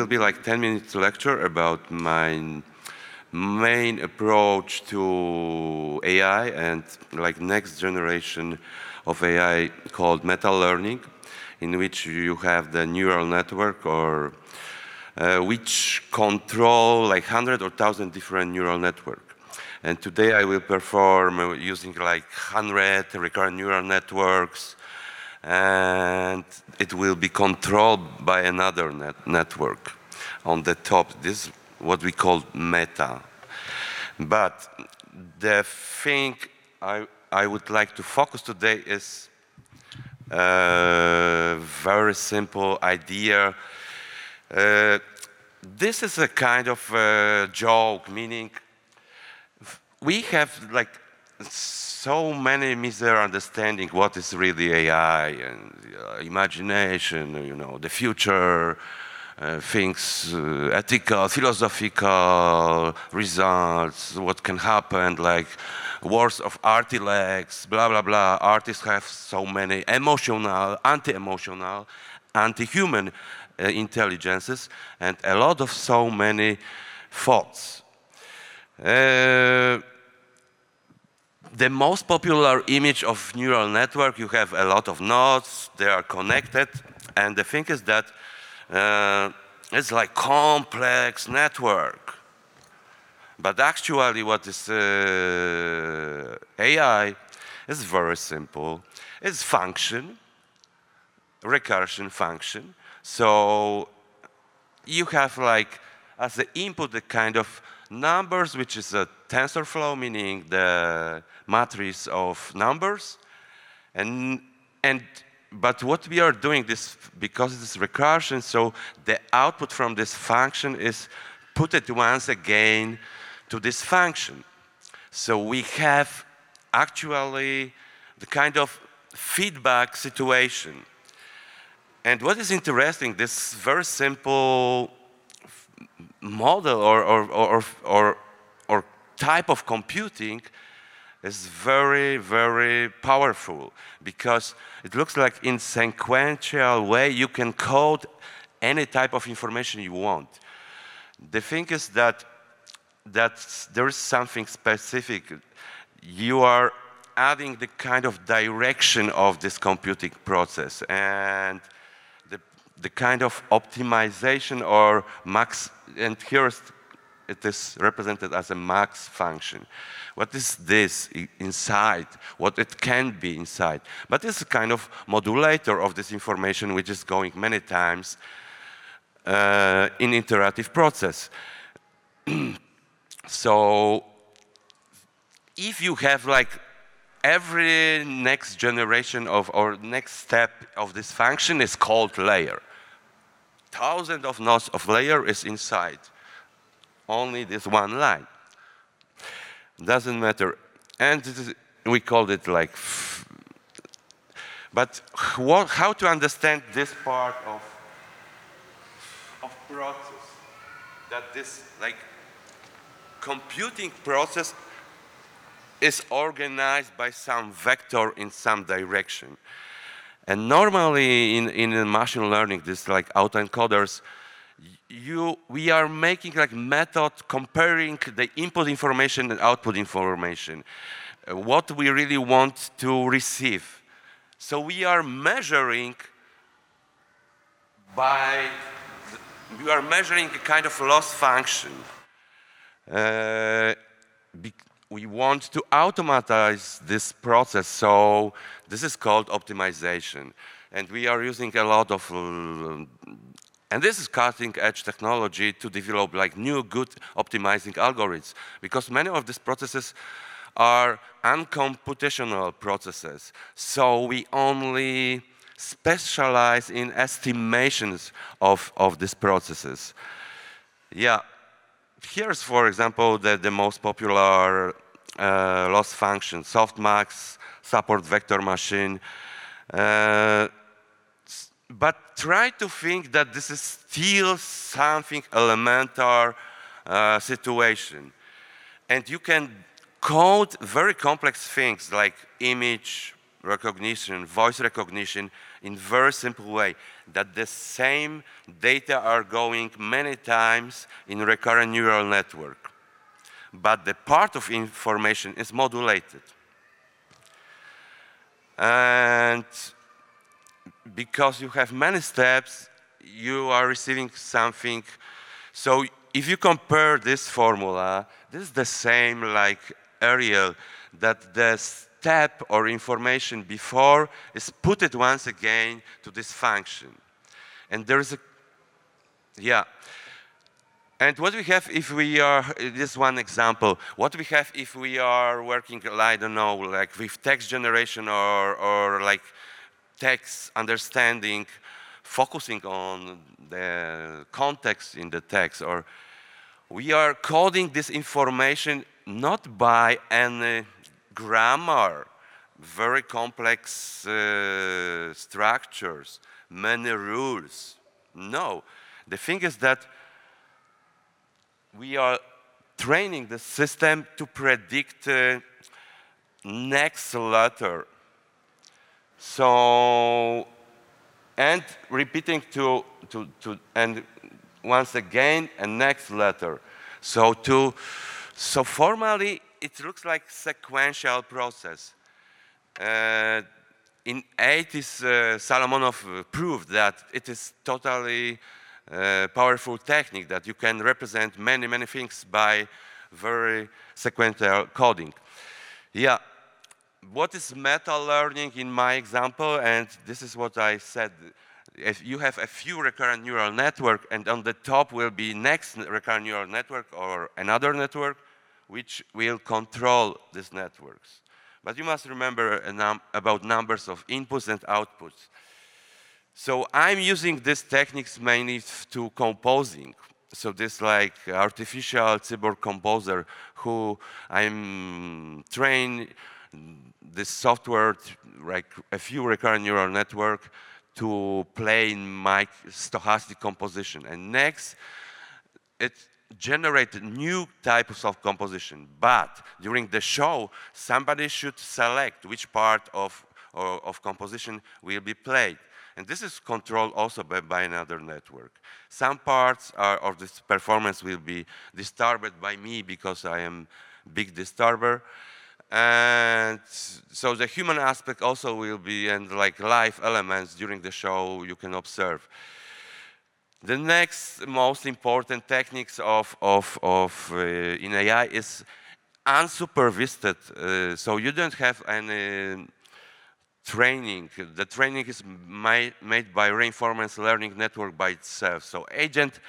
will be like 10 minutes lecture about my main approach to AI and like next generation of AI called meta learning, in which you have the neural network or uh, which control like hundred or thousand different neural network. And today I will perform using like 100 recurrent neural networks and it will be controlled by another net network on the top. This is what we call meta. But the thing I, I would like to focus today is a very simple idea. Uh, this is a kind of uh, joke, meaning we have like so many misunderstanding what is really AI and uh, imagination, you know, the future, uh, things, uh, ethical, philosophical results, what can happen, like wars of artilects, blah, blah, blah. Artists have so many emotional, anti-emotional, anti-human uh, intelligences, and a lot of so many thoughts. The most popular image of neural network, you have a lot of nodes, they are connected, and the thing is that uh, it's like complex network. But actually what is uh, AI is very simple. It's function, recursion function. So you have like as the input the kind of numbers, which is a TensorFlow, meaning the matrix of numbers. And, and, but what we are doing this, because it is recursion, so the output from this function is put it once again to this function. So we have actually the kind of feedback situation. And what is interesting, this very simple model or, or, or, or, or type of computing is very, very powerful because it looks like in sequential way you can code any type of information you want. The thing is that, that there is something specific. You are adding the kind of direction of this computing process and the, the kind of optimization or max and here it is represented as a max function. What is this inside? What it can be inside? But it's a kind of modulator of this information which is going many times uh, in iterative process. so if you have like every next generation of or next step of this function is called layer thousands of nodes of layer is inside only this one line. Doesn't matter. And is, we called it like, but what, how to understand this part of, of process? That this like computing process is organized by some vector in some direction. And normally in, in machine learning, this like autoencoders, you, we are making like method comparing the input information and output information, uh, what we really want to receive. So we are measuring by, we are measuring a kind of loss function. Uh, we want to automatize this process, so this is called optimization. And we are using a lot of, uh, and this is cutting edge technology to develop like new good optimizing algorithms, because many of these processes are uncomputational processes. So we only specialize in estimations of, of these processes. Yeah, here's, for example, the, the most popular uh, loss function, softmax, support vector machine. Uh, but try to think that this is still something elemental uh, situation. And you can code very complex things like image recognition, voice recognition in very simple way, that the same data are going many times in recurrent neural network, but the part of information is modulated. And because you have many steps, you are receiving something. So if you compare this formula, this is the same like Arial, that the step or information before is put it once again to this function. And there is a, yeah. And what we have if we are, this one example, what we have if we are working, I don't know, like with text generation or, or like text understanding, focusing on the context in the text, or we are coding this information not by any grammar, very complex uh, structures, many rules. No. The thing is that we are training the system to predict uh, next letter. So, and repeating to, to, to, and once again, a next letter. So to, so formally, it looks like sequential process. Uh, in 80s, uh, Solomonoff proved that it is totally uh, powerful technique that you can represent many, many things by very sequential coding. Yeah, what is meta learning in my example, and this is what I said, if you have a few recurrent neural network and on the top will be next recurrent neural network or another network, which will control these networks. But you must remember num about numbers of inputs and outputs. So I'm using these techniques mainly to composing. So this like artificial cyborg composer who I'm train this software, like a few recurrent neural network to play in my stochastic composition. And next, it generated new types of composition. But during the show, somebody should select which part of, of, of composition will be played. And this is controlled also by, by another network. Some parts are, of this performance will be disturbed by me because I am big disturber. And so the human aspect also will be, and like live elements during the show you can observe. The next most important techniques of, of, of uh, in AI is unsupervised. Uh, so you don't have any training. The training is made, made by reinforcement learning network by itself. So agent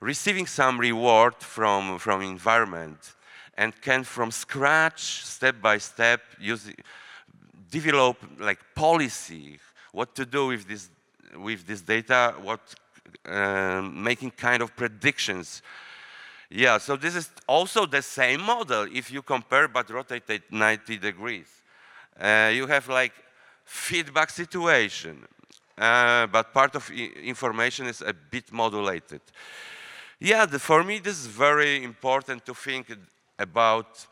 receiving some reward from, from environment and can from scratch, step by step, use, develop like policy, what to do with this, with this data, what, making kind of predictions. Yeah, so this is also the same model if you compare but rotate it 90 degrees. Uh, you have like feedback situation, uh, but part of information is a bit modulated. Yeah, the, for me this is very important to think about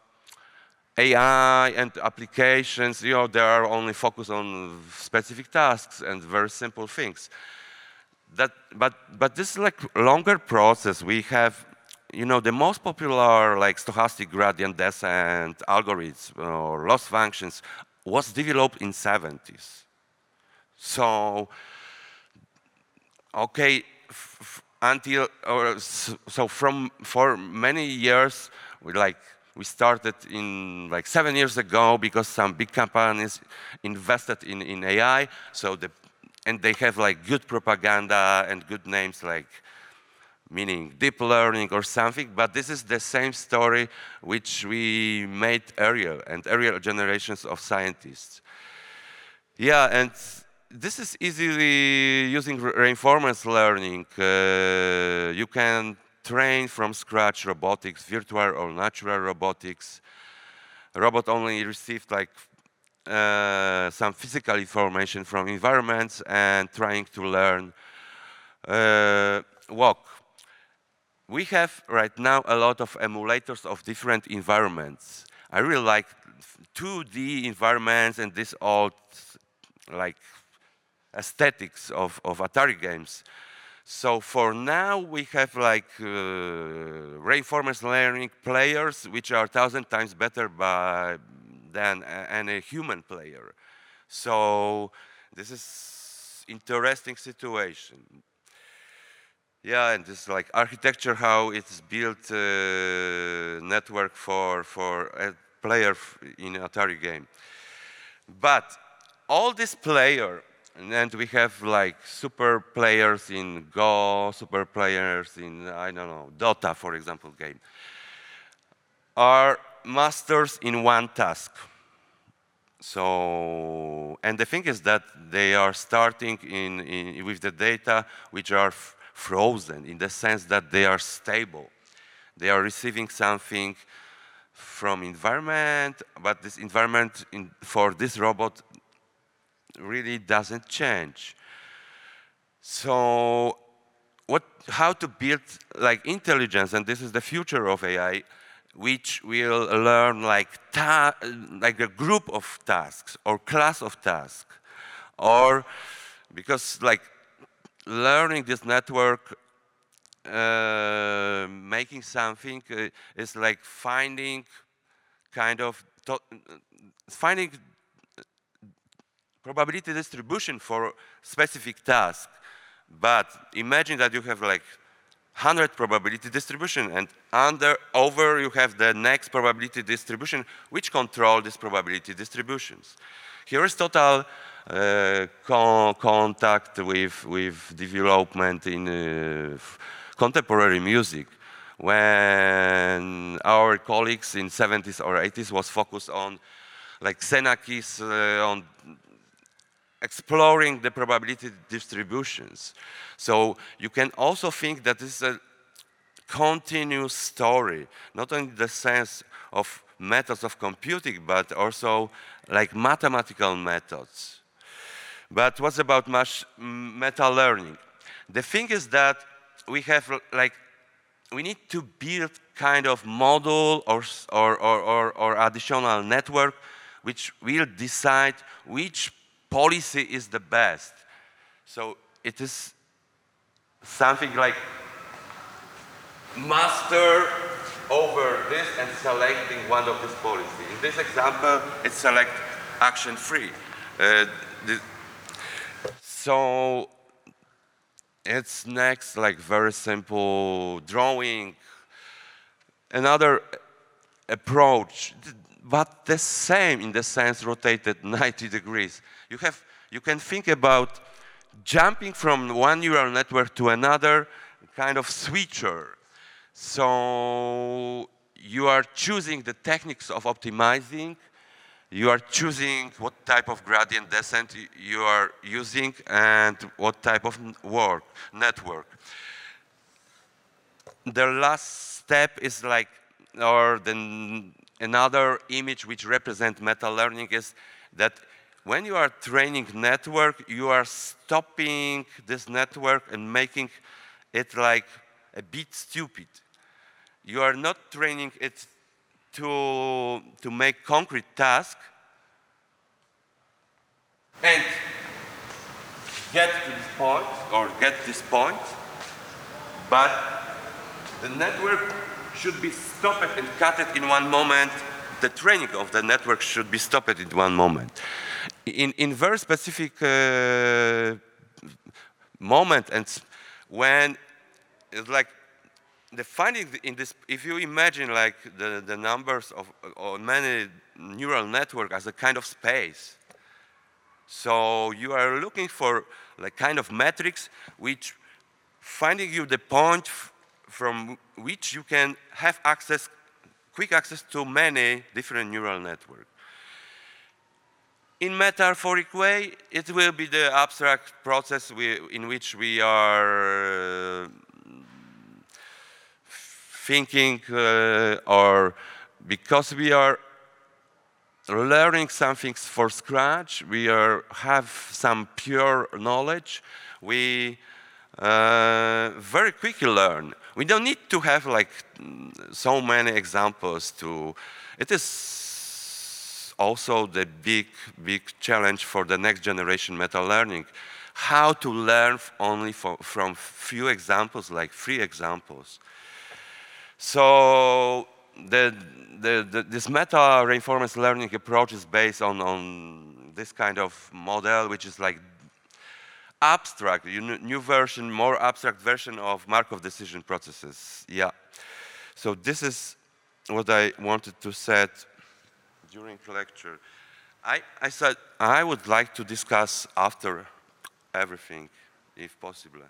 AI and applications, you know, they are only focused on specific tasks and very simple things. That, but, but this is like longer process. We have, you know, the most popular like stochastic gradient descent algorithms or loss functions was developed in 70s. So, okay, until, or, so from, for many years, we like we started in like seven years ago because some big companies invested in, in AI. So the, and they have like good propaganda and good names like meaning deep learning or something, but this is the same story which we made earlier and earlier generations of scientists. Yeah, and this is easily using reinforcement learning. Uh, you can train from scratch robotics, virtual or natural robotics. Robot only received like some physical information from environments and trying to learn uh, walk. We have right now a lot of emulators of different environments. I really like 2D environments and this old like aesthetics of, of Atari games. So for now, we have like uh, reinforcement learning players, which are thousand times better by, than any human player. So this is interesting situation. Yeah, and this like architecture, how it's built uh, network for for a player in Atari game. But all this player, and we have like super players in Go, super players in I don't know Dota, for example, game, are masters in one task. So, and the thing is that they are starting in, in with the data which are frozen in the sense that they are stable. They are receiving something from environment, but this environment in, for this robot really doesn't change. So what, how to build like intelligence, and this is the future of AI, which will learn like, like a group of tasks or class of tasks, or because like learning this network, uh, making something uh, is like finding kind of finding probability distribution for specific task. But imagine that you have like 100 probability distribution and under over you have the next probability distribution which control these probability distributions. Here is total uh, con contact with, with development in uh, contemporary music when our colleagues in 70s or 80s was focused on like Xenakis uh, on exploring the probability distributions. So you can also think that this is a continuous story, not only the sense of methods of computing, but also like mathematical methods. But what's about meta learning? The thing is that we have like, we need to build kind of model or, or, or, or, additional network which will decide which policy is the best. So it is something like master over this and selecting one of these policies. In this example, it's select action free. Uh, so it's next like very simple drawing. Another approach, but the same in the sense rotated 90 degrees. You, have, you can think about jumping from one neural network to another kind of switcher. So you are choosing the techniques of optimizing, you are choosing what type of gradient descent you are using and what type of work, network. The last step is like, or then another image which represents meta learning is that when you are training network, you are stopping this network and making it like a bit stupid. You are not training it to, to make concrete task and get to this point or get this point, but the network should be stopped and cut it in one moment. The training of the network should be stopped in one moment in, in very specific uh, moment and when it's like the finding in this, if you imagine like the, the numbers of or many neural network as a kind of space, so you are looking for like kind of metrics which finding you the point from which you can have access, quick access to many different neural networks. In metaphoric way, it will be the abstract process we, in which we are uh, thinking uh, or because we are learning something for scratch, we are, have some pure knowledge, we uh, very quickly learn. We don't need to have like so many examples to, it is also the big, big challenge for the next generation meta learning. How to learn only for, from few examples, like three examples. So the, the, the, this meta reinforcement learning approach is based on, on this kind of model, which is like abstract, new version, more abstract version of Markov decision processes. Yeah. So this is what I wanted to set during the lecture. I, I said I would like to discuss after everything, if possible.